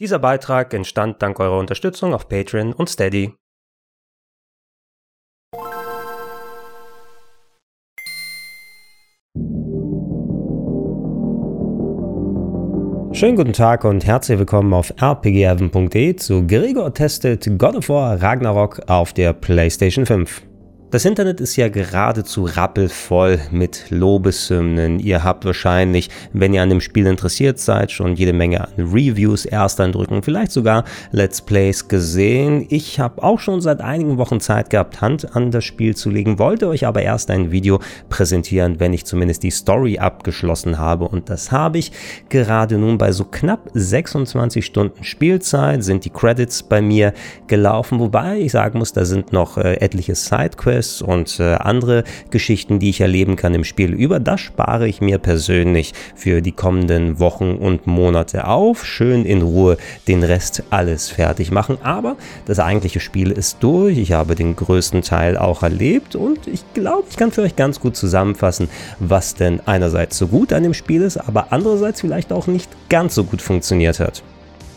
Dieser Beitrag entstand dank eurer Unterstützung auf Patreon und Steady. Schönen guten Tag und herzlich willkommen auf rpgheaven.de zu Gregor testet God of War Ragnarok auf der PlayStation 5. Das Internet ist ja geradezu rappelvoll mit Lobeshymnen. Ihr habt wahrscheinlich, wenn ihr an dem Spiel interessiert seid, schon jede Menge Reviews, Ersteindrücken, vielleicht sogar Let's Plays gesehen. Ich habe auch schon seit einigen Wochen Zeit gehabt, Hand an das Spiel zu legen, wollte euch aber erst ein Video präsentieren, wenn ich zumindest die Story abgeschlossen habe. Und das habe ich gerade nun bei so knapp 26 Stunden Spielzeit sind die Credits bei mir gelaufen, wobei ich sagen muss, da sind noch äh, etliche Sidequests Quests und äh, andere Geschichten, die ich erleben kann im Spiel über. Das spare ich mir persönlich für die kommenden Wochen und Monate auf. Schön in Ruhe den Rest alles fertig machen. Aber das eigentliche Spiel ist durch. Ich habe den größten Teil auch erlebt und ich glaube, ich kann für euch ganz gut zusammenfassen, was denn einerseits so gut an dem Spiel ist, aber andererseits vielleicht auch nicht ganz so gut funktioniert hat.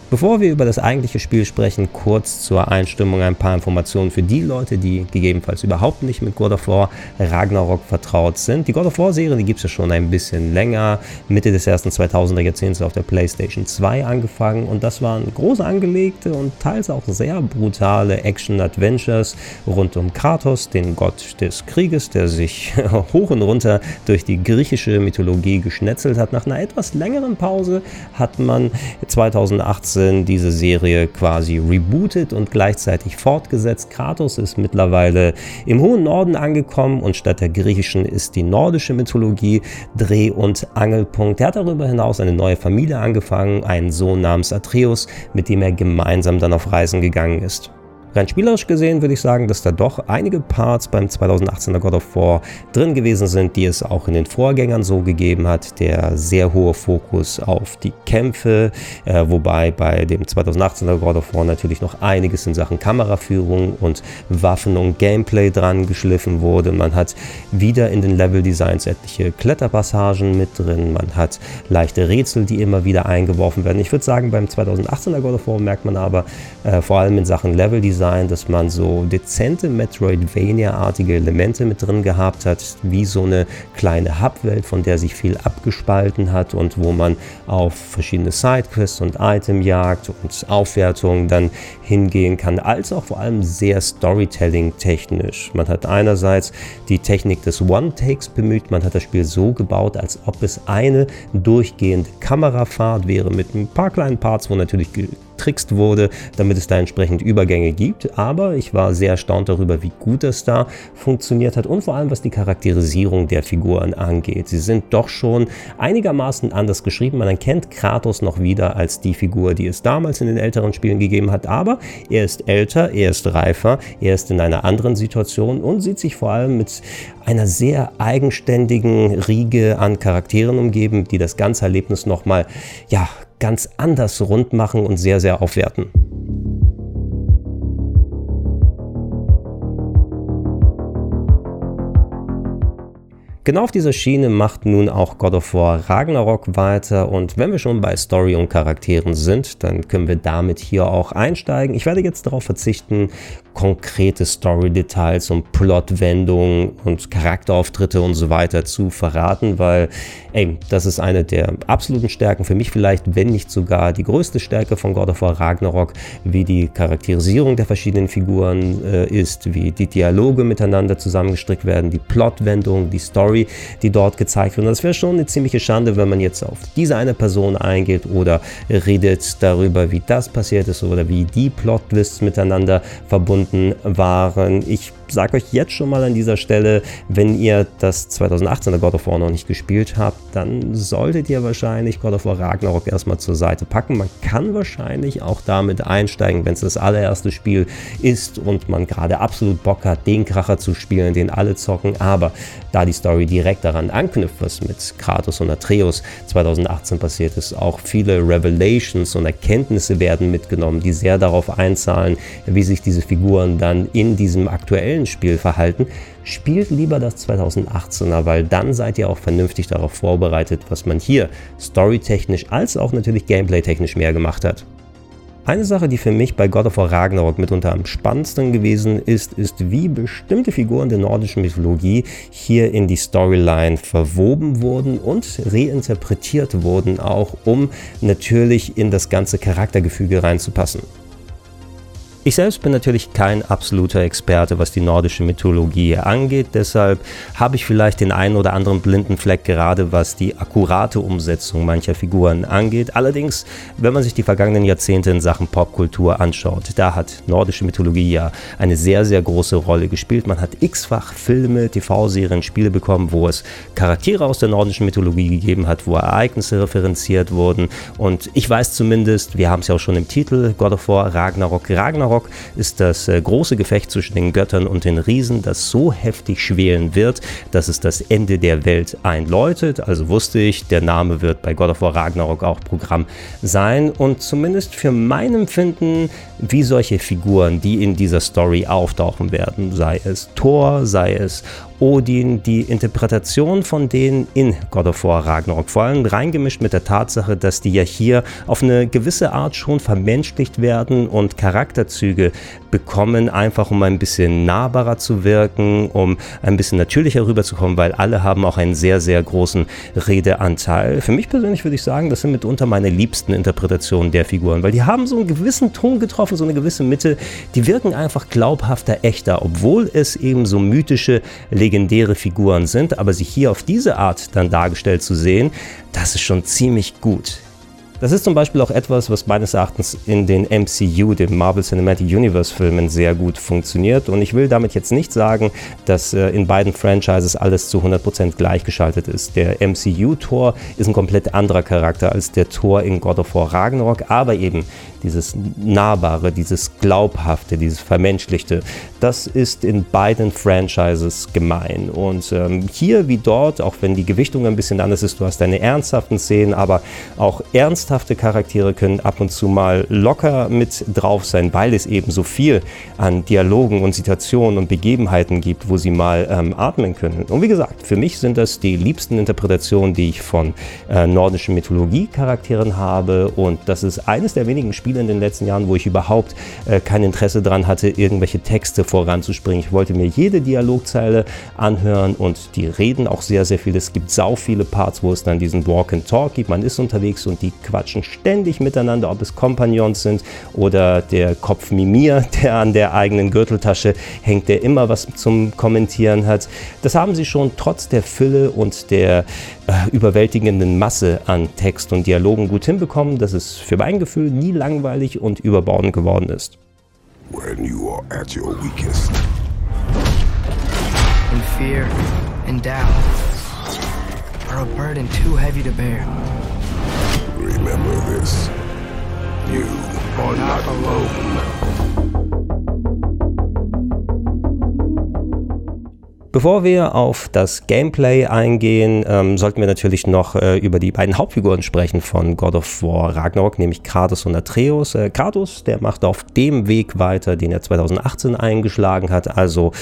Bevor wir über das eigentliche Spiel sprechen, kurz zur Einstimmung ein paar Informationen für die Leute, die gegebenenfalls überhaupt nicht mit God of War Ragnarok vertraut sind. Die God of War Serie, die gibt es ja schon ein bisschen länger, Mitte des ersten 2000er Jahrzehnts auf der PlayStation 2 angefangen und das waren große angelegte und teils auch sehr brutale Action-Adventures rund um Kratos, den Gott des Krieges, der sich hoch und runter durch die griechische Mythologie geschnetzelt hat. Nach einer etwas längeren Pause hat man 2018 2018 diese Serie quasi rebootet und gleichzeitig fortgesetzt. Kratos ist mittlerweile im hohen Norden angekommen und statt der griechischen ist die nordische Mythologie Dreh- und Angelpunkt. Er hat darüber hinaus eine neue Familie angefangen, einen Sohn namens Atreus, mit dem er gemeinsam dann auf Reisen gegangen ist. Rein spielerisch gesehen würde ich sagen, dass da doch einige Parts beim 2018er God of War drin gewesen sind, die es auch in den Vorgängern so gegeben hat. Der sehr hohe Fokus auf die Kämpfe, äh, wobei bei dem 2018er God of War natürlich noch einiges in Sachen Kameraführung und Waffen und Gameplay dran geschliffen wurde. Man hat wieder in den Level-Designs etliche Kletterpassagen mit drin. Man hat leichte Rätsel, die immer wieder eingeworfen werden. Ich würde sagen, beim 2018er God of War merkt man aber äh, vor allem in Sachen Level-Design sein, dass man so dezente Metroidvania-artige Elemente mit drin gehabt hat, wie so eine kleine Hubwelt, von der sich viel abgespalten hat und wo man auf verschiedene Sidequests und Itemjagd und Aufwertungen dann hingehen kann, als auch vor allem sehr Storytelling-technisch. Man hat einerseits die Technik des One-Takes bemüht, man hat das Spiel so gebaut, als ob es eine durchgehende Kamerafahrt wäre mit ein paar kleinen Parts, wo natürlich getrickst wurde, damit es da entsprechend Übergänge gibt. Aber ich war sehr erstaunt darüber, wie gut das da funktioniert hat und vor allem was die Charakterisierung der Figuren angeht. Sie sind doch schon einigermaßen anders geschrieben. Man erkennt Kratos noch wieder als die Figur, die es damals in den älteren Spielen gegeben hat. Aber er ist älter, er ist reifer, er ist in einer anderen Situation und sieht sich vor allem mit einer sehr eigenständigen Riege an Charakteren umgeben, die das ganze Erlebnis nochmal ja, ganz anders rund machen und sehr, sehr aufwerten. Genau auf dieser Schiene macht nun auch God of War Ragnarok weiter und wenn wir schon bei Story und Charakteren sind, dann können wir damit hier auch einsteigen. Ich werde jetzt darauf verzichten, konkrete Story-Details und Plotwendungen und Charakterauftritte und so weiter zu verraten, weil, ey, das ist eine der absoluten Stärken für mich vielleicht, wenn nicht sogar die größte Stärke von God of War Ragnarok, wie die Charakterisierung der verschiedenen Figuren äh, ist, wie die Dialoge miteinander zusammengestrickt werden, die Plotwendung, die Story, die dort gezeigt wird. Und das wäre schon eine ziemliche Schande, wenn man jetzt auf diese eine Person eingeht oder redet darüber, wie das passiert ist oder wie die Plot-Twists miteinander verbunden verbunden waren. Ich sage euch jetzt schon mal an dieser Stelle, wenn ihr das 2018er God of War noch nicht gespielt habt, dann solltet ihr wahrscheinlich God of War Ragnarok erstmal zur Seite packen. Man kann wahrscheinlich auch damit einsteigen, wenn es das allererste Spiel ist und man gerade absolut Bock hat, den Kracher zu spielen, den alle zocken. Aber da die Story direkt daran anknüpft, was mit Kratos und Atreus 2018 passiert ist, auch viele Revelations und Erkenntnisse werden mitgenommen, die sehr darauf einzahlen, wie sich diese Figuren dann in diesem aktuellen Spielverhalten, spielt lieber das 2018er, weil dann seid ihr auch vernünftig darauf vorbereitet, was man hier storytechnisch als auch natürlich gameplay-technisch mehr gemacht hat. Eine Sache, die für mich bei God of War Ragnarok mitunter am spannendsten gewesen ist, ist, wie bestimmte Figuren der nordischen Mythologie hier in die Storyline verwoben wurden und reinterpretiert wurden, auch um natürlich in das ganze Charaktergefüge reinzupassen. Ich selbst bin natürlich kein absoluter Experte, was die nordische Mythologie angeht, deshalb habe ich vielleicht den einen oder anderen blinden Fleck gerade was die akkurate Umsetzung mancher Figuren angeht. Allerdings, wenn man sich die vergangenen Jahrzehnte in Sachen Popkultur anschaut, da hat nordische Mythologie ja eine sehr, sehr große Rolle gespielt. Man hat x-fach Filme, TV-Serien, Spiele bekommen, wo es Charaktere aus der nordischen Mythologie gegeben hat, wo Ereignisse referenziert wurden und ich weiß zumindest, wir haben es ja auch schon im Titel, God of War Ragnarok, Ragnarok Ragnarok ist das äh, große Gefecht zwischen den Göttern und den Riesen, das so heftig schwelen wird, dass es das Ende der Welt einläutet. Also wusste ich, der Name wird bei God of War Ragnarok auch Programm sein und zumindest für mein Empfinden, wie solche Figuren, die in dieser Story auftauchen werden, sei es Thor, sei es Odin, die Interpretation von denen in God of War Ragnarok, vor allem reingemischt mit der Tatsache, dass die ja hier auf eine gewisse Art schon vermenschlicht werden und Charakterzüge bekommen, einfach um ein bisschen nahbarer zu wirken, um ein bisschen natürlicher rüberzukommen, weil alle haben auch einen sehr, sehr großen Redeanteil. Für mich persönlich würde ich sagen, das sind mitunter meine liebsten Interpretationen der Figuren, weil die haben so einen gewissen Ton getroffen, so eine gewisse Mitte, die wirken einfach glaubhafter, echter, obwohl es eben so mythische Legenden legendäre Figuren sind, aber sie hier auf diese Art dann dargestellt zu sehen, das ist schon ziemlich gut. Das ist zum Beispiel auch etwas, was meines Erachtens in den MCU, dem Marvel Cinematic Universe Filmen, sehr gut funktioniert. Und ich will damit jetzt nicht sagen, dass äh, in beiden Franchises alles zu 100% gleichgeschaltet ist. Der MCU-Tor ist ein komplett anderer Charakter als der Tor in God of War Ragnarok, aber eben dieses Nahbare, dieses Glaubhafte, dieses Vermenschlichte, das ist in beiden Franchises gemein. Und ähm, hier wie dort, auch wenn die Gewichtung ein bisschen anders ist, du hast deine ernsthaften Szenen, aber auch ernsthafte Charaktere können ab und zu mal locker mit drauf sein, weil es eben so viel an Dialogen und Situationen und Begebenheiten gibt, wo sie mal ähm, atmen können. Und wie gesagt, für mich sind das die liebsten Interpretationen, die ich von äh, nordischen Mythologie-Charakteren habe. Und das ist eines der wenigen Spiele, Spiele in den letzten Jahren, wo ich überhaupt äh, kein Interesse daran hatte, irgendwelche Texte voranzuspringen. Ich wollte mir jede Dialogzeile anhören und die reden auch sehr, sehr viel. Es gibt sau viele Parts, wo es dann diesen Walk and Talk gibt. Man ist unterwegs und die quatschen ständig miteinander, ob es Kompagnons sind oder der Kopf Mimir, der an der eigenen Gürteltasche hängt, der immer was zum Kommentieren hat. Das haben sie schon trotz der Fülle und der äh, überwältigenden Masse an Text und Dialogen gut hinbekommen, dass es für mein Gefühl nie langweilig und überbordend geworden ist. When you are at your weakest. When fear and doubt are a burden too heavy to bear. Remember this. You are not alone. Bevor wir auf das Gameplay eingehen, ähm, sollten wir natürlich noch äh, über die beiden Hauptfiguren sprechen von God of War Ragnarok, nämlich Kratos und Atreus. Äh, Kratos, der macht auf dem Weg weiter, den er 2018 eingeschlagen hat, also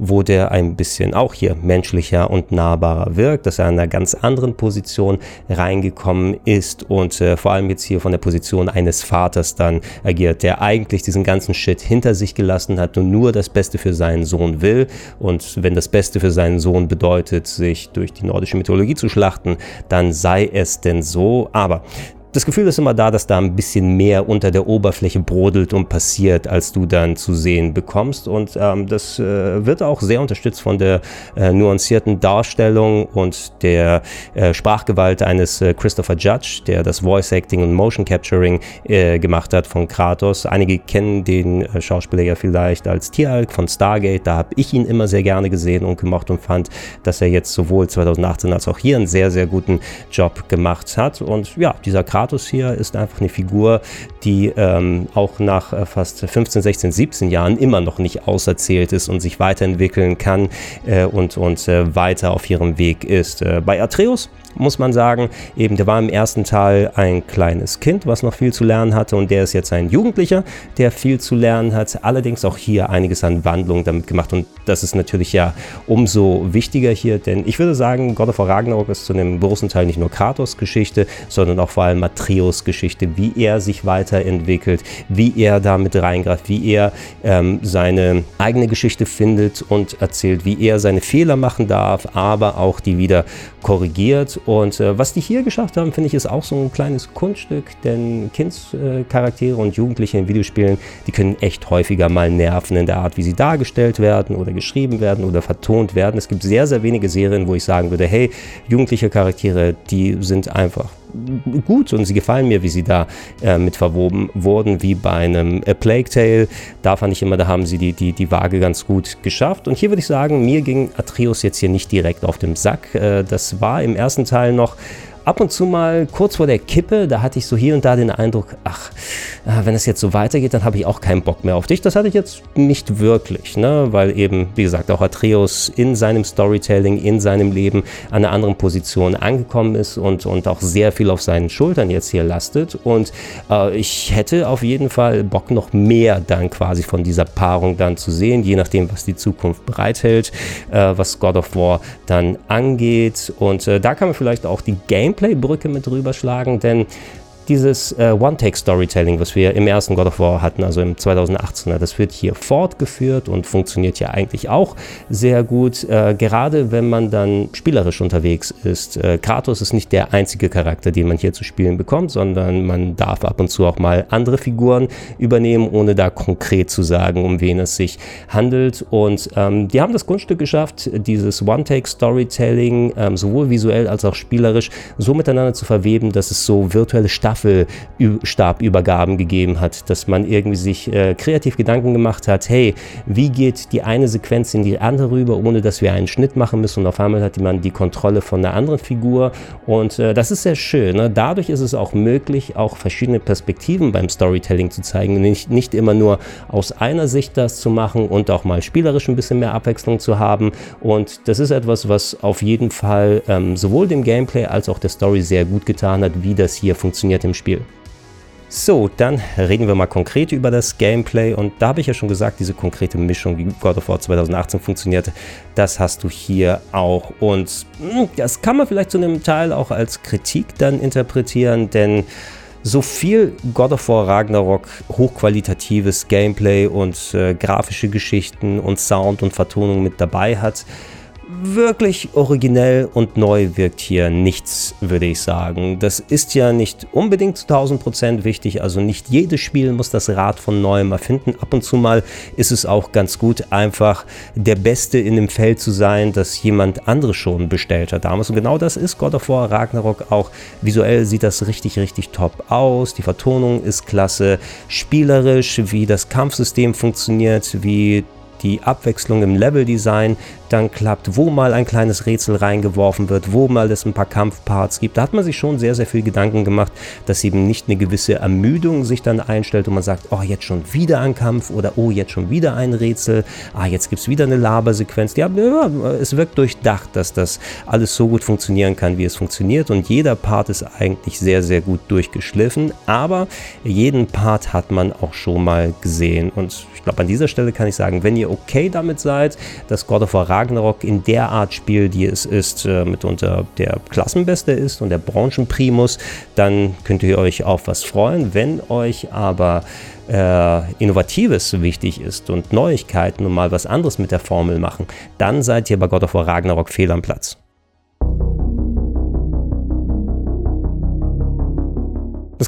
wo der ein bisschen auch hier menschlicher und nahbarer wirkt, dass er in einer ganz anderen Position reingekommen ist und äh, vor allem jetzt hier von der Position eines Vaters dann agiert, der eigentlich diesen ganzen Shit hinter sich gelassen hat und nur das Beste für seinen Sohn will und wenn das Beste Beste für seinen Sohn bedeutet, sich durch die nordische Mythologie zu schlachten, dann sei es denn so. Aber das Gefühl ist immer da, dass da ein bisschen mehr unter der Oberfläche brodelt und passiert, als du dann zu sehen bekommst. Und ähm, das äh, wird auch sehr unterstützt von der äh, nuancierten Darstellung und der äh, Sprachgewalt eines äh, Christopher Judge, der das Voice Acting und Motion Capturing äh, gemacht hat von Kratos. Einige kennen den äh, Schauspieler ja vielleicht als Tieralk von Stargate. Da habe ich ihn immer sehr gerne gesehen und gemocht und fand, dass er jetzt sowohl 2018 als auch hier einen sehr, sehr guten Job gemacht hat. Und ja, dieser Kratos Kratos hier ist einfach eine Figur, die ähm, auch nach äh, fast 15, 16, 17 Jahren immer noch nicht auserzählt ist und sich weiterentwickeln kann äh, und, und äh, weiter auf ihrem Weg ist. Äh, bei Atreus muss man sagen. Eben, der war im ersten Teil ein kleines Kind, was noch viel zu lernen hatte und der ist jetzt ein Jugendlicher, der viel zu lernen hat. Allerdings auch hier einiges an Wandlung damit gemacht und das ist natürlich ja umso wichtiger hier, denn ich würde sagen, God of War Ragnarok ist zu einem großen Teil nicht nur Kratos Geschichte, sondern auch vor allem Atreus Geschichte, wie er sich weiterentwickelt, wie er damit reingreift, wie er ähm, seine eigene Geschichte findet und erzählt, wie er seine Fehler machen darf, aber auch die wieder korrigiert. Und äh, was die hier geschafft haben, finde ich, ist auch so ein kleines Kunststück, denn Kindscharaktere und Jugendliche in Videospielen, die können echt häufiger mal nerven in der Art, wie sie dargestellt werden oder geschrieben werden oder vertont werden. Es gibt sehr, sehr wenige Serien, wo ich sagen würde, hey, jugendliche Charaktere, die sind einfach gut und sie gefallen mir, wie sie da äh, mit verwoben wurden, wie bei einem A Plague Tale. Da fand ich immer, da haben sie die, die, die Waage ganz gut geschafft. Und hier würde ich sagen, mir ging Atreus jetzt hier nicht direkt auf dem Sack. Äh, das war im ersten Teil noch ab und zu mal kurz vor der Kippe, da hatte ich so hier und da den Eindruck, ach, äh, wenn es jetzt so weitergeht, dann habe ich auch keinen Bock mehr auf dich. Das hatte ich jetzt nicht wirklich, ne? weil eben, wie gesagt, auch Atreus in seinem Storytelling, in seinem Leben an einer anderen Position angekommen ist und, und auch sehr viel auf seinen Schultern jetzt hier lastet. Und äh, ich hätte auf jeden Fall Bock, noch mehr dann quasi von dieser Paarung dann zu sehen, je nachdem, was die Zukunft bereithält, äh, was God of War dann angeht. Und äh, da kann man vielleicht auch die Gameplay-Brücke mit drüber schlagen, denn dieses äh, One-Take-Storytelling, was wir im ersten God of War hatten, also im 2018er, das wird hier fortgeführt und funktioniert ja eigentlich auch sehr gut. Äh, gerade wenn man dann spielerisch unterwegs ist. Äh, Kratos ist nicht der einzige Charakter, den man hier zu spielen bekommt, sondern man darf ab und zu auch mal andere Figuren übernehmen, ohne da konkret zu sagen, um wen es sich handelt. Und ähm, die haben das Grundstück geschafft, dieses One-Take-Storytelling ähm, sowohl visuell als auch spielerisch so miteinander zu verweben, dass es so virtuelle Staffeln Staffelstabübergaben gegeben hat, dass man irgendwie sich äh, kreativ Gedanken gemacht hat, hey, wie geht die eine Sequenz in die andere rüber, ohne dass wir einen Schnitt machen müssen und auf einmal hat man die Kontrolle von einer anderen Figur und äh, das ist sehr schön. Ne? Dadurch ist es auch möglich, auch verschiedene Perspektiven beim Storytelling zu zeigen, nicht, nicht immer nur aus einer Sicht das zu machen und auch mal spielerisch ein bisschen mehr Abwechslung zu haben und das ist etwas, was auf jeden Fall ähm, sowohl dem Gameplay als auch der Story sehr gut getan hat, wie das hier funktioniert im Spiel. So, dann reden wir mal konkret über das Gameplay und da habe ich ja schon gesagt, diese konkrete Mischung, wie God of War 2018 funktioniert, das hast du hier auch und hm, das kann man vielleicht zu einem Teil auch als Kritik dann interpretieren, denn so viel God of War Ragnarok hochqualitatives Gameplay und äh, grafische Geschichten und Sound und Vertonung mit dabei hat, wirklich originell und neu wirkt hier nichts, würde ich sagen. Das ist ja nicht unbedingt zu 1000% wichtig, also nicht jedes Spiel muss das Rad von neuem erfinden. Ab und zu mal ist es auch ganz gut, einfach der Beste in dem Feld zu sein, das jemand anderes schon bestellt hat damals. Und genau das ist God of War Ragnarok auch. Visuell sieht das richtig, richtig top aus. Die Vertonung ist klasse. Spielerisch, wie das Kampfsystem funktioniert, wie die Abwechslung im Leveldesign dann klappt, wo mal ein kleines Rätsel reingeworfen wird, wo mal es ein paar Kampfparts gibt. Da hat man sich schon sehr, sehr viel Gedanken gemacht, dass eben nicht eine gewisse Ermüdung sich dann einstellt und man sagt, oh, jetzt schon wieder ein Kampf oder oh, jetzt schon wieder ein Rätsel, ah, jetzt gibt es wieder eine Labersequenz. Ja, es wirkt durchdacht, dass das alles so gut funktionieren kann, wie es funktioniert und jeder Part ist eigentlich sehr, sehr gut durchgeschliffen, aber jeden Part hat man auch schon mal gesehen und ich glaube, an dieser Stelle kann ich sagen, wenn ihr okay damit seid, dass God of War Ragnarok in der Art Spiel, die es ist, äh, mitunter der Klassenbeste ist und der Branchenprimus, dann könnt ihr euch auf was freuen. Wenn euch aber äh, Innovatives wichtig ist und Neuigkeiten und mal was anderes mit der Formel machen, dann seid ihr bei God of War Ragnarok fehl am Platz.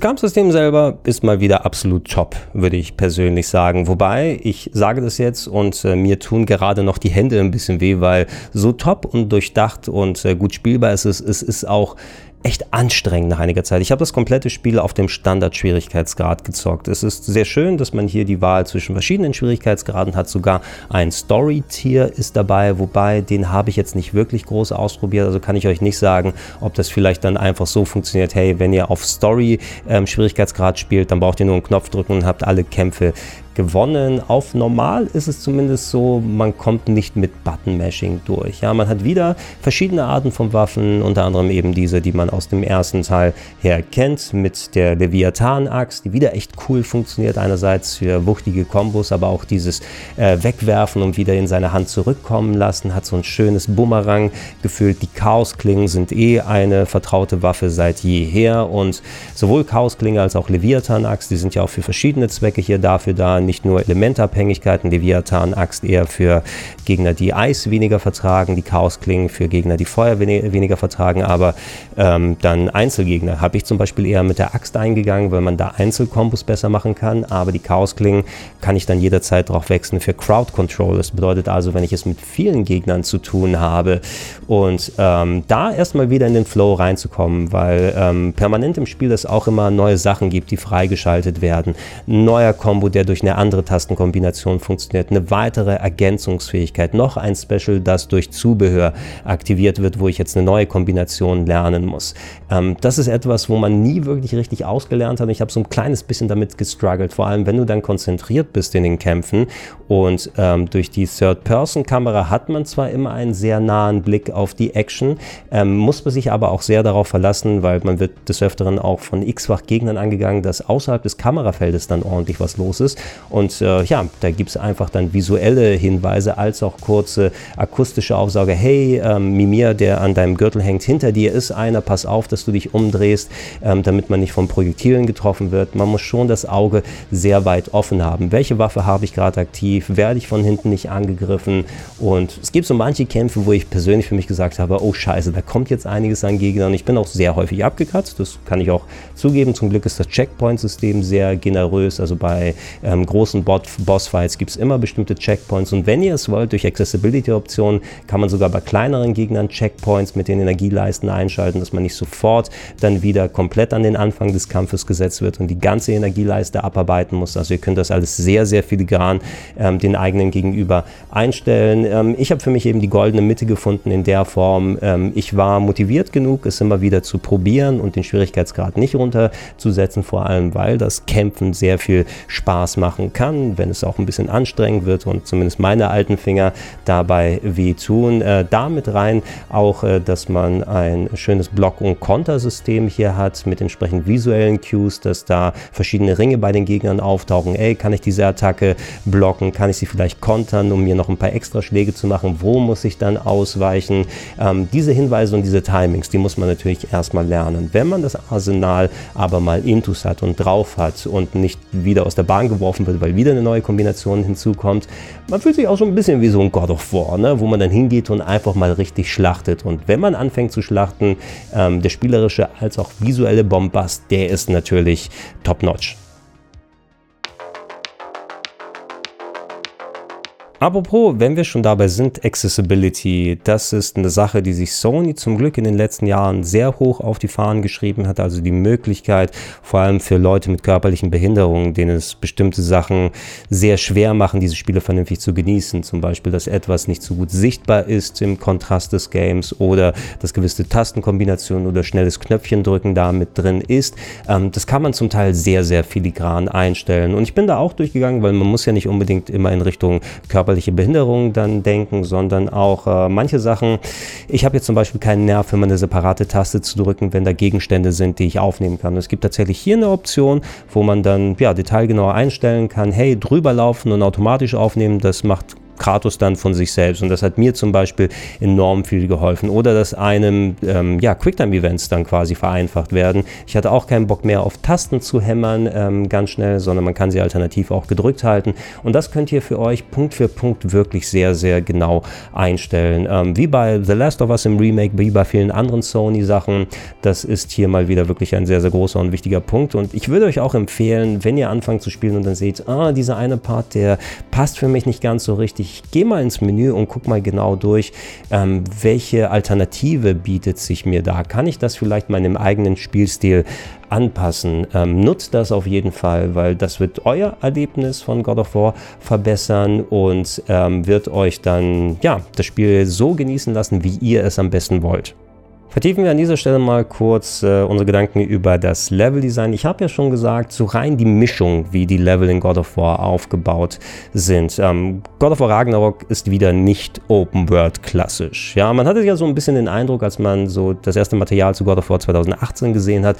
Kampfsystem selber ist mal wieder absolut top, würde ich persönlich sagen. Wobei, ich sage das jetzt und äh, mir tun gerade noch die Hände ein bisschen weh, weil so top und durchdacht und äh, gut spielbar ist es, es ist auch echt anstrengend nach einiger Zeit. Ich habe das komplette Spiel auf dem Standard-Schwierigkeitsgrad gezockt. Es ist sehr schön, dass man hier die Wahl zwischen verschiedenen Schwierigkeitsgraden hat. Sogar ein Story-Tier ist dabei, wobei den habe ich jetzt nicht wirklich groß ausprobiert. Also kann ich euch nicht sagen, ob das vielleicht dann einfach so funktioniert. Hey, wenn ihr auf Story-Schwierigkeitsgrad ähm, spielt, dann braucht ihr nur einen Knopf drücken und habt alle Kämpfe gewonnen. Auf normal ist es zumindest so, man kommt nicht mit Button-Mashing durch. Ja, man hat wieder verschiedene Arten von Waffen, unter anderem eben diese, die man aus dem ersten Teil her kennt, mit der Leviathan-Axt, die wieder echt cool funktioniert. Einerseits für wuchtige Kombos, aber auch dieses äh, Wegwerfen und wieder in seine Hand zurückkommen lassen, hat so ein schönes Bumerang gefühlt. Die Chaos-Klingen sind eh eine vertraute Waffe seit jeher und sowohl Chaos-Klinge als auch Leviathan-Axt, die sind ja auch für verschiedene Zwecke hier dafür da, nicht nur Elementabhängigkeiten, Leviathan-Axt eher für Gegner, die Eis weniger vertragen, die Chaos-Klingen für Gegner, die Feuer weniger vertragen, aber ähm, dann Einzelgegner habe ich zum Beispiel eher mit der Axt eingegangen, weil man da Einzelkombos besser machen kann, aber die Chaos-Klingen kann ich dann jederzeit drauf wechseln für Crowd-Control. Das bedeutet also, wenn ich es mit vielen Gegnern zu tun habe und ähm, da erstmal wieder in den Flow reinzukommen, weil ähm, permanent im Spiel es auch immer neue Sachen gibt, die freigeschaltet werden. Ein neuer Combo, der durch eine andere Tastenkombination funktioniert, eine weitere Ergänzungsfähigkeit, noch ein Special, das durch Zubehör aktiviert wird, wo ich jetzt eine neue Kombination lernen muss. Ähm, das ist etwas, wo man nie wirklich richtig ausgelernt hat. Ich habe so ein kleines bisschen damit gestruggelt, vor allem wenn du dann konzentriert bist in den Kämpfen und ähm, durch die Third-Person-Kamera hat man zwar immer einen sehr nahen Blick auf die Action, ähm, muss man sich aber auch sehr darauf verlassen, weil man wird des Öfteren auch von x-fach Gegnern angegangen, dass außerhalb des Kamerafeldes dann ordentlich was los ist. Und äh, ja, da gibt es einfach dann visuelle Hinweise als auch kurze akustische Aufsauger. Hey, ähm, Mimir, der an deinem Gürtel hängt, hinter dir ist einer, pass auf, dass du dich umdrehst, ähm, damit man nicht von Projektilen getroffen wird. Man muss schon das Auge sehr weit offen haben. Welche Waffe habe ich gerade aktiv? Werde ich von hinten nicht angegriffen? Und es gibt so manche Kämpfe, wo ich persönlich für mich gesagt habe, oh scheiße, da kommt jetzt einiges an Gegnern. Ich bin auch sehr häufig abgekratzt, das kann ich auch zugeben. Zum Glück ist das Checkpoint-System sehr generös. Also bei ähm, großen Bossfights gibt es immer bestimmte Checkpoints. Und wenn ihr es wollt, durch Accessibility-Optionen kann man sogar bei kleineren Gegnern Checkpoints mit den Energieleisten einschalten, dass man nicht sofort dann wieder komplett an den Anfang des Kampfes gesetzt wird und die ganze Energieleiste abarbeiten muss. Also ihr könnt das alles sehr, sehr filigran ähm, den eigenen Gegenüber einstellen. Ähm, ich habe für mich eben die goldene Mitte gefunden in der Form. Ähm, ich war motiviert genug, es immer wieder zu probieren und den Schwierigkeitsgrad nicht runterzusetzen, vor allem weil das Kämpfen sehr viel Spaß machen kann, wenn es auch ein bisschen anstrengend wird und zumindest meine alten Finger dabei wehtun. Äh, damit rein auch, äh, dass man ein schönes Block- und Kontersystem hier hat mit entsprechend visuellen Cues, dass da verschiedene Ringe bei den Gegnern auftauchen. Ey, kann ich diese Attacke blocken? Kann ich sie vielleicht kontern, um mir noch ein paar extra Schläge zu machen? Wo muss ich dann ausweichen? Ähm, diese Hinweise und diese Timings, die muss man natürlich erstmal lernen. Wenn man das Arsenal aber mal intus hat und drauf hat und nicht wieder aus der Bahn geworfen wird, weil wieder eine neue Kombination hinzukommt, man fühlt sich auch so ein bisschen wie so ein God of War, ne? wo man dann hingeht und einfach mal richtig schlachtet. Und wenn man anfängt zu schlachten, ähm, der spielerische als auch visuelle Bombast, der ist natürlich top-notch. Apropos, wenn wir schon dabei sind, Accessibility, das ist eine Sache, die sich Sony zum Glück in den letzten Jahren sehr hoch auf die Fahnen geschrieben hat. Also die Möglichkeit, vor allem für Leute mit körperlichen Behinderungen, denen es bestimmte Sachen sehr schwer machen, diese Spiele vernünftig zu genießen. Zum Beispiel, dass etwas nicht so gut sichtbar ist im Kontrast des Games oder dass gewisse Tastenkombinationen oder schnelles Knöpfchendrücken da mit drin ist. Ähm, das kann man zum Teil sehr, sehr filigran einstellen. Und ich bin da auch durchgegangen, weil man muss ja nicht unbedingt immer in Richtung Körper körperliche Behinderung dann denken, sondern auch äh, manche Sachen. Ich habe jetzt zum Beispiel keinen Nerv, für meine separate Taste zu drücken, wenn da Gegenstände sind, die ich aufnehmen kann. Es gibt tatsächlich hier eine Option, wo man dann ja, detailgenauer einstellen kann, hey, drüber laufen und automatisch aufnehmen, das macht Kratos dann von sich selbst. Und das hat mir zum Beispiel enorm viel geholfen. Oder dass einem ähm, ja, Quicktime-Events dann quasi vereinfacht werden. Ich hatte auch keinen Bock mehr auf Tasten zu hämmern ähm, ganz schnell, sondern man kann sie alternativ auch gedrückt halten. Und das könnt ihr für euch Punkt für Punkt wirklich sehr, sehr genau einstellen. Ähm, wie bei The Last of Us im Remake, wie bei vielen anderen Sony-Sachen. Das ist hier mal wieder wirklich ein sehr, sehr großer und wichtiger Punkt. Und ich würde euch auch empfehlen, wenn ihr anfangt zu spielen und dann seht, ah, dieser eine Part, der passt für mich nicht ganz so richtig, ich gehe mal ins Menü und gucke mal genau durch, ähm, welche Alternative bietet sich mir da. Kann ich das vielleicht meinem eigenen Spielstil anpassen? Ähm, nutzt das auf jeden Fall, weil das wird euer Erlebnis von God of War verbessern und ähm, wird euch dann ja das Spiel so genießen lassen, wie ihr es am besten wollt. Vertiefen wir an dieser Stelle mal kurz äh, unsere Gedanken über das Leveldesign. Ich habe ja schon gesagt, so rein die Mischung, wie die Level in God of War aufgebaut sind. Ähm, God of War Ragnarok ist wieder nicht Open World klassisch. Ja, man hatte ja so ein bisschen den Eindruck, als man so das erste Material zu God of War 2018 gesehen hat,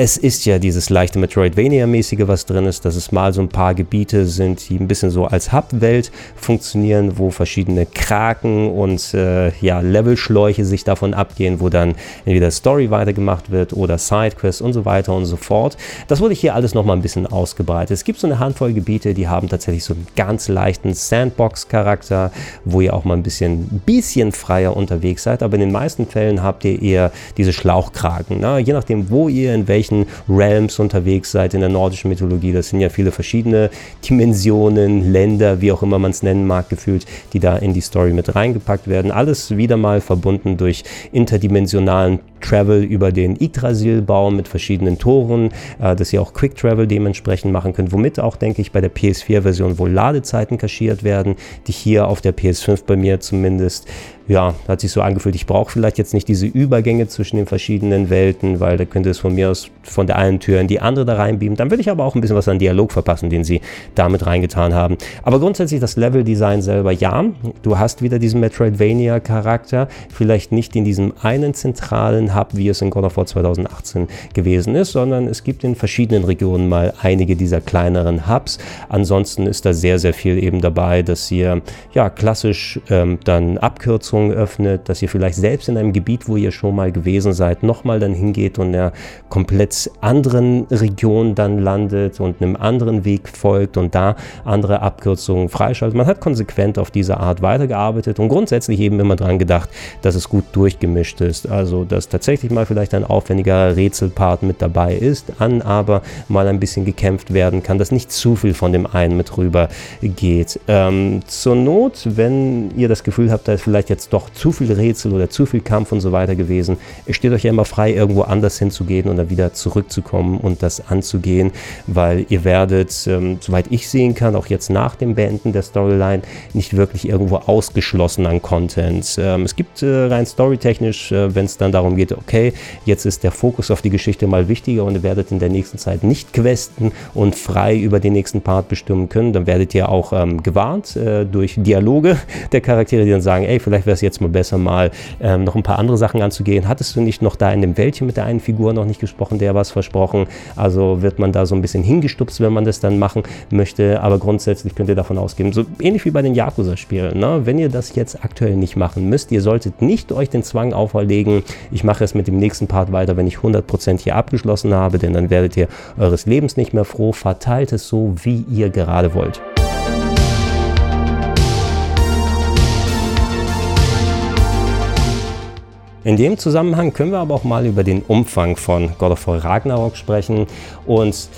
es ist ja dieses leichte Metroidvania-mäßige, was drin ist, dass es mal so ein paar Gebiete sind, die ein bisschen so als Hub-Welt funktionieren, wo verschiedene Kraken und äh, ja, Levelschläuche sich davon abgehen, wo dann entweder Story weitergemacht wird oder Sidequests und so weiter und so fort. Das wurde hier alles nochmal ein bisschen ausgebreitet. Es gibt so eine Handvoll Gebiete, die haben tatsächlich so einen ganz leichten Sandbox-Charakter, wo ihr auch mal ein bisschen, bisschen freier unterwegs seid, aber in den meisten Fällen habt ihr eher diese Schlauchkraken. Ne? Je nachdem, wo ihr in welchem welchen Realms unterwegs seid in der nordischen Mythologie. Das sind ja viele verschiedene Dimensionen, Länder, wie auch immer man es nennen mag, gefühlt, die da in die Story mit reingepackt werden. Alles wieder mal verbunden durch interdimensionalen Travel über den Yggdrasil-Baum mit verschiedenen Toren, äh, dass ihr auch Quick Travel dementsprechend machen könnt, womit auch, denke ich, bei der PS4-Version wohl Ladezeiten kaschiert werden, die hier auf der PS5 bei mir zumindest ja, hat sich so angefühlt, ich brauche vielleicht jetzt nicht diese Übergänge zwischen den verschiedenen Welten, weil da könnte es von mir aus von der einen Tür in die andere da reinbeamen. Dann würde ich aber auch ein bisschen was an Dialog verpassen, den sie damit reingetan haben. Aber grundsätzlich das Leveldesign selber, ja, du hast wieder diesen Metroidvania-Charakter, vielleicht nicht in diesem einen zentralen Hub, wie es in God of War 2018 gewesen ist, sondern es gibt in verschiedenen Regionen mal einige dieser kleineren Hubs. Ansonsten ist da sehr, sehr viel eben dabei, dass ihr ja klassisch ähm, dann Abkürzungen Abkürzungen öffnet, dass ihr vielleicht selbst in einem Gebiet, wo ihr schon mal gewesen seid, nochmal dann hingeht und in einer komplett anderen Region dann landet und einem anderen Weg folgt und da andere Abkürzungen freischaltet. Man hat konsequent auf diese Art weitergearbeitet und grundsätzlich eben immer dran gedacht, dass es gut durchgemischt ist. Also, dass tatsächlich mal vielleicht ein aufwendiger Rätselpart mit dabei ist, an aber mal ein bisschen gekämpft werden kann, dass nicht zu viel von dem einen mit rüber geht. Ähm, zur Not, wenn ihr das Gefühl habt, da ist vielleicht jetzt doch zu viel Rätsel oder zu viel Kampf und so weiter gewesen. Es steht euch ja immer frei, irgendwo anders hinzugehen und dann wieder zurückzukommen und das anzugehen, weil ihr werdet, ähm, soweit ich sehen kann, auch jetzt nach dem Beenden der Storyline nicht wirklich irgendwo ausgeschlossen an Content. Ähm, es gibt äh, rein storytechnisch, äh, wenn es dann darum geht, okay, jetzt ist der Fokus auf die Geschichte mal wichtiger und ihr werdet in der nächsten Zeit nicht questen und frei über den nächsten Part bestimmen können, dann werdet ihr auch ähm, gewarnt äh, durch Dialoge der Charaktere, die dann sagen, ey, vielleicht wäre es jetzt mal besser, mal ähm, noch ein paar andere Sachen anzugehen. Hattest du nicht noch da in dem Wäldchen mit der einen Figur noch nicht gesprochen, der was versprochen? Also wird man da so ein bisschen hingestupst, wenn man das dann machen möchte. Aber grundsätzlich könnt ihr davon ausgehen, so ähnlich wie bei den Yakuza-Spielen. Ne? Wenn ihr das jetzt aktuell nicht machen müsst, ihr solltet nicht euch den Zwang auferlegen, ich mache es mit dem nächsten Part weiter, wenn ich 100% hier abgeschlossen habe, denn dann werdet ihr eures Lebens nicht mehr froh. Verteilt es so, wie ihr gerade wollt. In dem Zusammenhang können wir aber auch mal über den Umfang von God of War Ragnarok sprechen. Und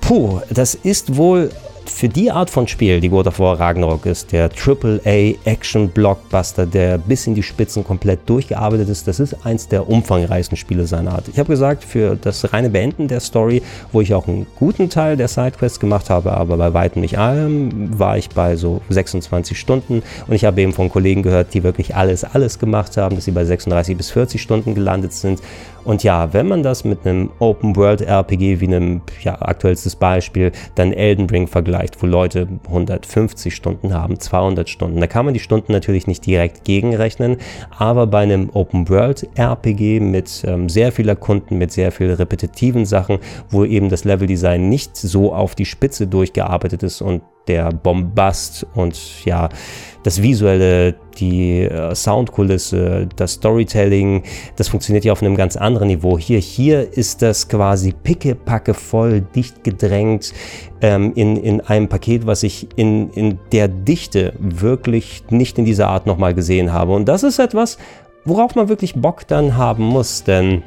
puh, das ist wohl für die Art von Spiel, die God of War Ragnarok ist, der AAA Action Blockbuster, der bis in die Spitzen komplett durchgearbeitet ist, das ist eins der umfangreichsten Spiele seiner Art. Ich habe gesagt, für das reine Beenden der Story, wo ich auch einen guten Teil der Sidequests gemacht habe, aber bei weitem nicht allem, war ich bei so 26 Stunden und ich habe eben von Kollegen gehört, die wirklich alles, alles gemacht haben, dass sie bei 36 bis 40 Stunden gelandet sind und ja, wenn man das mit einem Open-World-RPG wie einem ja, aktuellstes Beispiel, dann Elden Ring vergleicht, wo Leute 150 Stunden haben, 200 Stunden, da kann man die Stunden natürlich nicht direkt gegenrechnen, aber bei einem Open-World-RPG mit ähm, sehr viel Kunden, mit sehr viel repetitiven Sachen, wo eben das Leveldesign nicht so auf die Spitze durchgearbeitet ist und der Bombast und ja, das Visuelle, die äh, Soundkulisse, das Storytelling, das funktioniert ja auf einem ganz anderen Niveau. Hier, hier ist das quasi pickepacke voll, dicht gedrängt ähm, in, in einem Paket, was ich in, in der Dichte wirklich nicht in dieser Art nochmal gesehen habe. Und das ist etwas, worauf man wirklich Bock dann haben muss, denn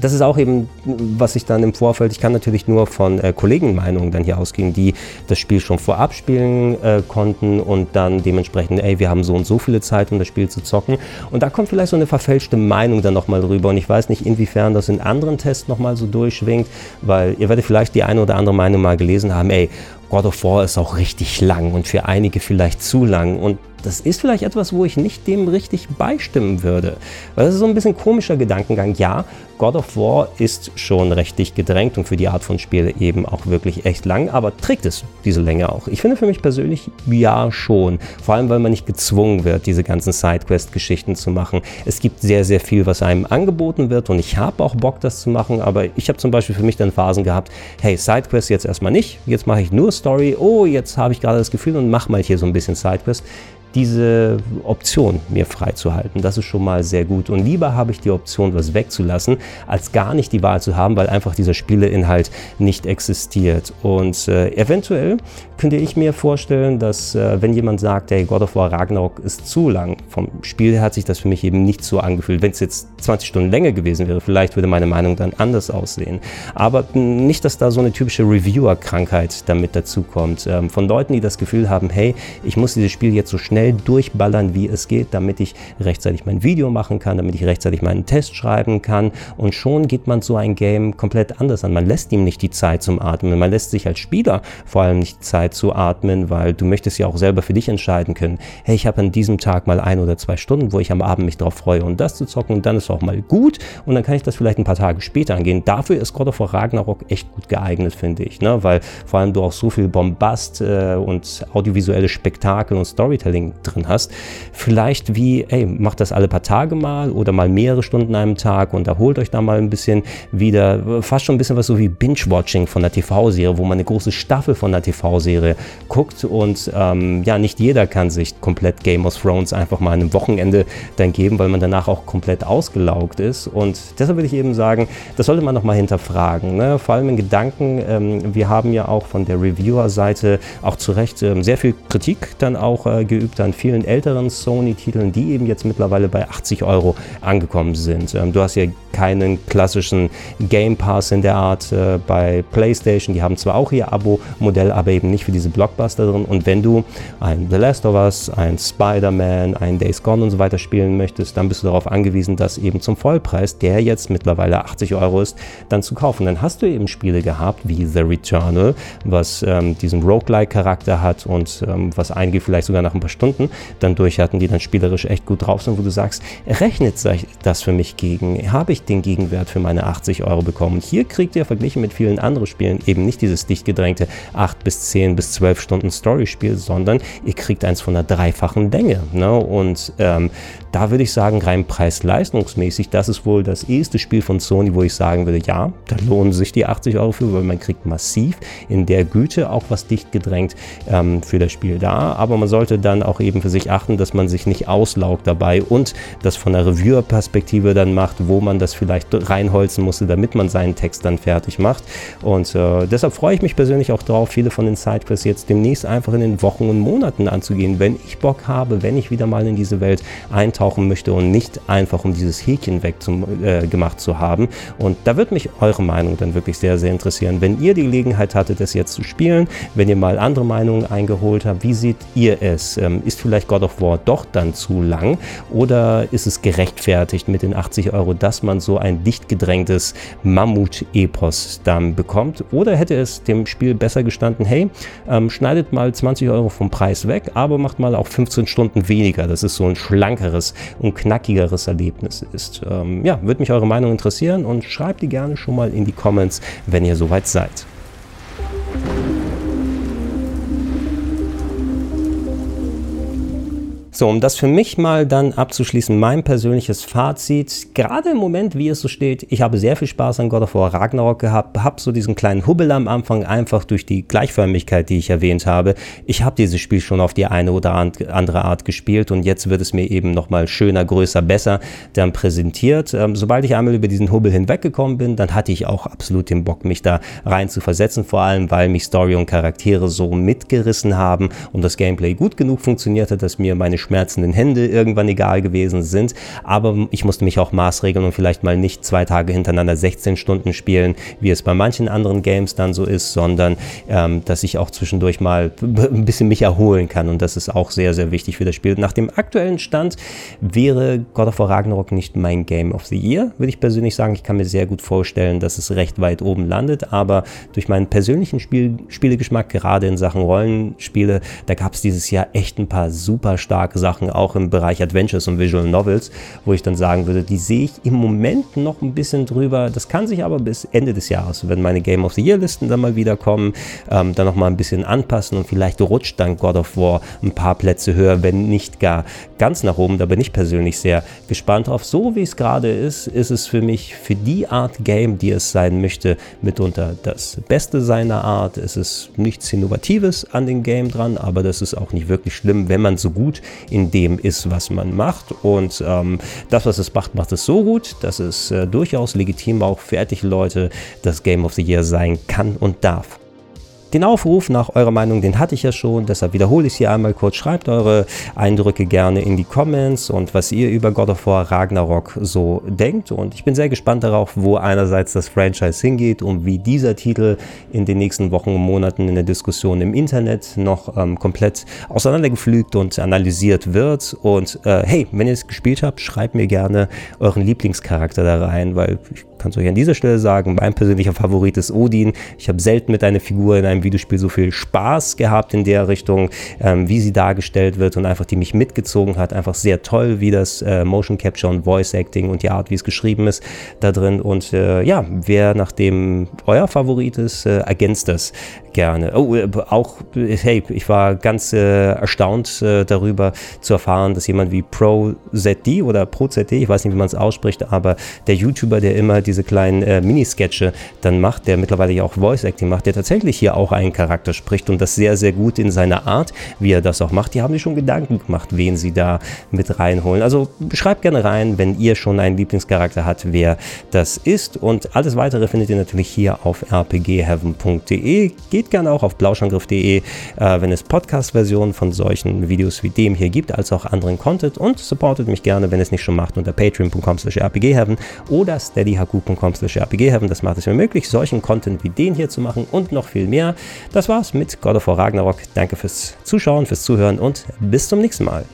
das ist auch eben, was ich dann im Vorfeld, ich kann natürlich nur von äh, Kollegenmeinungen dann hier ausgehen, die das Spiel schon vorab spielen äh, konnten und dann dementsprechend, ey, wir haben so und so viele Zeit, um das Spiel zu zocken. Und da kommt vielleicht so eine verfälschte Meinung dann nochmal drüber und ich weiß nicht, inwiefern das in anderen Tests nochmal so durchschwingt, weil ihr werdet vielleicht die eine oder andere Meinung mal gelesen haben, ey, God of War ist auch richtig lang und für einige vielleicht zu lang. Und das ist vielleicht etwas, wo ich nicht dem richtig beistimmen würde. Weil das ist so ein bisschen komischer Gedankengang. Ja, God of War ist schon rechtlich gedrängt und für die Art von Spiele eben auch wirklich echt lang, aber trägt es diese Länge auch? Ich finde für mich persönlich ja schon. Vor allem, weil man nicht gezwungen wird, diese ganzen Sidequest-Geschichten zu machen. Es gibt sehr, sehr viel, was einem angeboten wird und ich habe auch Bock, das zu machen, aber ich habe zum Beispiel für mich dann Phasen gehabt, hey, Sidequest jetzt erstmal nicht, jetzt mache ich nur Story, oh, jetzt habe ich gerade das Gefühl und mache mal hier so ein bisschen Sidequest diese Option mir freizuhalten. Das ist schon mal sehr gut. Und lieber habe ich die Option, was wegzulassen, als gar nicht die Wahl zu haben, weil einfach dieser Spieleinhalt nicht existiert. Und äh, eventuell könnte ich mir vorstellen, dass äh, wenn jemand sagt, hey, God of War Ragnarok ist zu lang, vom Spiel her hat sich das für mich eben nicht so angefühlt. Wenn es jetzt 20 Stunden länger gewesen wäre, vielleicht würde meine Meinung dann anders aussehen. Aber nicht, dass da so eine typische Reviewer-Krankheit damit dazukommt. Ähm, von Leuten, die das Gefühl haben, hey, ich muss dieses Spiel jetzt so schnell schnell durchballern, wie es geht, damit ich rechtzeitig mein Video machen kann, damit ich rechtzeitig meinen Test schreiben kann. Und schon geht man so ein Game komplett anders an. Man lässt ihm nicht die Zeit zum Atmen. Man lässt sich als Spieler vor allem nicht Zeit zu atmen, weil du möchtest ja auch selber für dich entscheiden können. Hey, ich habe an diesem Tag mal ein oder zwei Stunden, wo ich am Abend mich darauf freue und das zu zocken und dann ist auch mal gut und dann kann ich das vielleicht ein paar Tage später angehen. Dafür ist God of War Ragnarok echt gut geeignet, finde ich, ne? weil vor allem du auch so viel Bombast äh, und audiovisuelle Spektakel und Storytelling drin hast. Vielleicht wie, ey, macht das alle paar Tage mal oder mal mehrere Stunden einem Tag und erholt euch da mal ein bisschen wieder. Fast schon ein bisschen was so wie Binge-Watching von der TV-Serie, wo man eine große Staffel von der TV-Serie guckt und ähm, ja, nicht jeder kann sich komplett Game of Thrones einfach mal an einem Wochenende dann geben, weil man danach auch komplett ausgelaugt ist. Und deshalb würde ich eben sagen, das sollte man nochmal hinterfragen. Ne? Vor allem in Gedanken, ähm, wir haben ja auch von der Reviewer-Seite auch zu Recht ähm, sehr viel Kritik dann auch äh, geübt an vielen älteren Sony-Titeln, die eben jetzt mittlerweile bei 80 Euro angekommen sind. Ähm, du hast ja keinen klassischen Game Pass in der Art äh, bei PlayStation. Die haben zwar auch ihr Abo-Modell, aber eben nicht für diese Blockbuster drin. Und wenn du ein The Last of Us, ein Spider-Man, ein Days Gone und so weiter spielen möchtest, dann bist du darauf angewiesen, das eben zum Vollpreis, der jetzt mittlerweile 80 Euro ist, dann zu kaufen. Dann hast du eben Spiele gehabt wie The Returnal, was ähm, diesen Roguelike-Charakter hat und ähm, was einige vielleicht sogar nach ein paar Stunden dann durch hatten, die dann spielerisch echt gut drauf sind, wo du sagst, rechnet das für mich gegen? Habe ich den Gegenwert für meine 80 Euro bekommen? Hier kriegt ihr verglichen mit vielen anderen Spielen eben nicht dieses dicht gedrängte 8 bis 10 bis 12 Stunden Story-Spiel, sondern ihr kriegt eins von einer dreifachen Länge. Ne? Und ähm, da würde ich sagen, rein preis-leistungsmäßig, das ist wohl das erste Spiel von Sony, wo ich sagen würde, ja, da lohnen sich die 80 Euro für, weil man kriegt massiv in der Güte auch was dicht gedrängt ähm, für das Spiel da. Aber man sollte dann auch eben für sich achten, dass man sich nicht auslaugt dabei und das von der Reviewer-Perspektive dann macht, wo man das vielleicht reinholzen musste, damit man seinen Text dann fertig macht. Und äh, deshalb freue ich mich persönlich auch darauf, viele von den Sidequests jetzt demnächst einfach in den Wochen und Monaten anzugehen, wenn ich Bock habe, wenn ich wieder mal in diese Welt eintauchen möchte und nicht einfach um dieses Häkchen weg zum, äh, gemacht zu haben. Und da wird mich eure Meinung dann wirklich sehr, sehr interessieren. Wenn ihr die Gelegenheit hattet, es jetzt zu spielen, wenn ihr mal andere Meinungen eingeholt habt, wie seht ihr es? Ähm, ist vielleicht God of War doch dann zu lang oder ist es gerechtfertigt mit den 80 Euro, dass man so ein dicht gedrängtes Mammut-Epos dann bekommt? Oder hätte es dem Spiel besser gestanden, hey, ähm, schneidet mal 20 Euro vom Preis weg, aber macht mal auch 15 Stunden weniger. Das ist so ein schlankeres und knackigeres Erlebnis ist. Ähm, ja, würde mich eure Meinung interessieren und schreibt die gerne schon mal in die Comments, wenn ihr soweit seid. So, um das für mich mal dann abzuschließen, mein persönliches Fazit, gerade im Moment, wie es so steht, ich habe sehr viel Spaß an God of War Ragnarok gehabt, habe so diesen kleinen Hubbel am Anfang einfach durch die Gleichförmigkeit, die ich erwähnt habe. Ich habe dieses Spiel schon auf die eine oder andere Art gespielt und jetzt wird es mir eben nochmal schöner, größer, besser dann präsentiert. Ähm, sobald ich einmal über diesen Hubbel hinweggekommen bin, dann hatte ich auch absolut den Bock, mich da rein zu versetzen, vor allem, weil mich Story und Charaktere so mitgerissen haben und das Gameplay gut genug funktionierte, dass mir meine schmerzenden Hände irgendwann egal gewesen sind. Aber ich musste mich auch maßregeln und vielleicht mal nicht zwei Tage hintereinander 16 Stunden spielen, wie es bei manchen anderen Games dann so ist, sondern ähm, dass ich auch zwischendurch mal ein bisschen mich erholen kann. Und das ist auch sehr, sehr wichtig für das Spiel. Nach dem aktuellen Stand wäre God of War Ragnarok nicht mein Game of the Year, würde ich persönlich sagen. Ich kann mir sehr gut vorstellen, dass es recht weit oben landet, aber durch meinen persönlichen Spiel Spielegeschmack, gerade in Sachen Rollenspiele, da gab es dieses Jahr echt ein paar super starke Sachen, auch im Bereich Adventures und Visual Novels, wo ich dann sagen würde, die sehe ich im Moment noch ein bisschen drüber. Das kann sich aber bis Ende des Jahres, wenn meine Game of the Year Listen dann mal wieder kommen, ähm, dann noch mal ein bisschen anpassen und vielleicht rutscht dann God of War ein paar Plätze höher, wenn nicht gar ganz nach oben. Da bin ich persönlich sehr gespannt drauf. So wie es gerade ist, ist es für mich für die Art Game, die es sein möchte, mitunter das Beste seiner Art. Es ist nichts Innovatives an dem Game dran, aber das ist auch nicht wirklich schlimm, wenn man so gut in dem ist, was man macht. Und ähm, das, was es macht, macht es so gut, dass es äh, durchaus legitim auch für etliche Leute das Game of the Year sein kann und darf. Den Aufruf nach eurer Meinung, den hatte ich ja schon, deshalb wiederhole ich es hier einmal kurz. Schreibt eure Eindrücke gerne in die Comments und was ihr über God of War Ragnarok so denkt. Und ich bin sehr gespannt darauf, wo einerseits das Franchise hingeht und wie dieser Titel in den nächsten Wochen und Monaten in der Diskussion im Internet noch ähm, komplett auseinandergepflügt und analysiert wird. Und äh, hey, wenn ihr es gespielt habt, schreibt mir gerne euren Lieblingscharakter da rein, weil ich kann es euch an dieser Stelle sagen, mein persönlicher Favorit ist Odin. Ich habe selten mit einer Figur in einem Videospiel so viel Spaß gehabt in der Richtung, ähm, wie sie dargestellt wird und einfach die mich mitgezogen hat. Einfach sehr toll, wie das äh, Motion Capture und Voice Acting und die Art, wie es geschrieben ist, da drin. Und äh, ja, wer nachdem euer Favorit ist, äh, ergänzt das gerne. Oh, äh, auch, hey, ich war ganz äh, erstaunt äh, darüber zu erfahren, dass jemand wie ProZD oder ProZD, ich weiß nicht, wie man es ausspricht, aber der YouTuber, der immer diese kleinen äh, Minisketche dann macht, der mittlerweile ja auch Voice Acting macht, der tatsächlich hier auch einen Charakter spricht und das sehr, sehr gut in seiner Art, wie er das auch macht. Die haben sich schon Gedanken gemacht, wen sie da mit reinholen. Also schreibt gerne rein, wenn ihr schon einen Lieblingscharakter habt, wer das ist. Und alles weitere findet ihr natürlich hier auf rpgheaven.de. Geht gerne auch auf blauschangriff.de, äh, wenn es Podcast-Versionen von solchen Videos wie dem hier gibt, als auch anderen Content und supportet mich gerne, wenn es nicht schon macht, unter patreon.com rpgheaven oder steadyhq.com rpgheaven. Das macht es mir möglich, solchen Content wie den hier zu machen und noch viel mehr. Das war's mit God of War Ragnarok. Danke fürs Zuschauen, fürs Zuhören und bis zum nächsten Mal.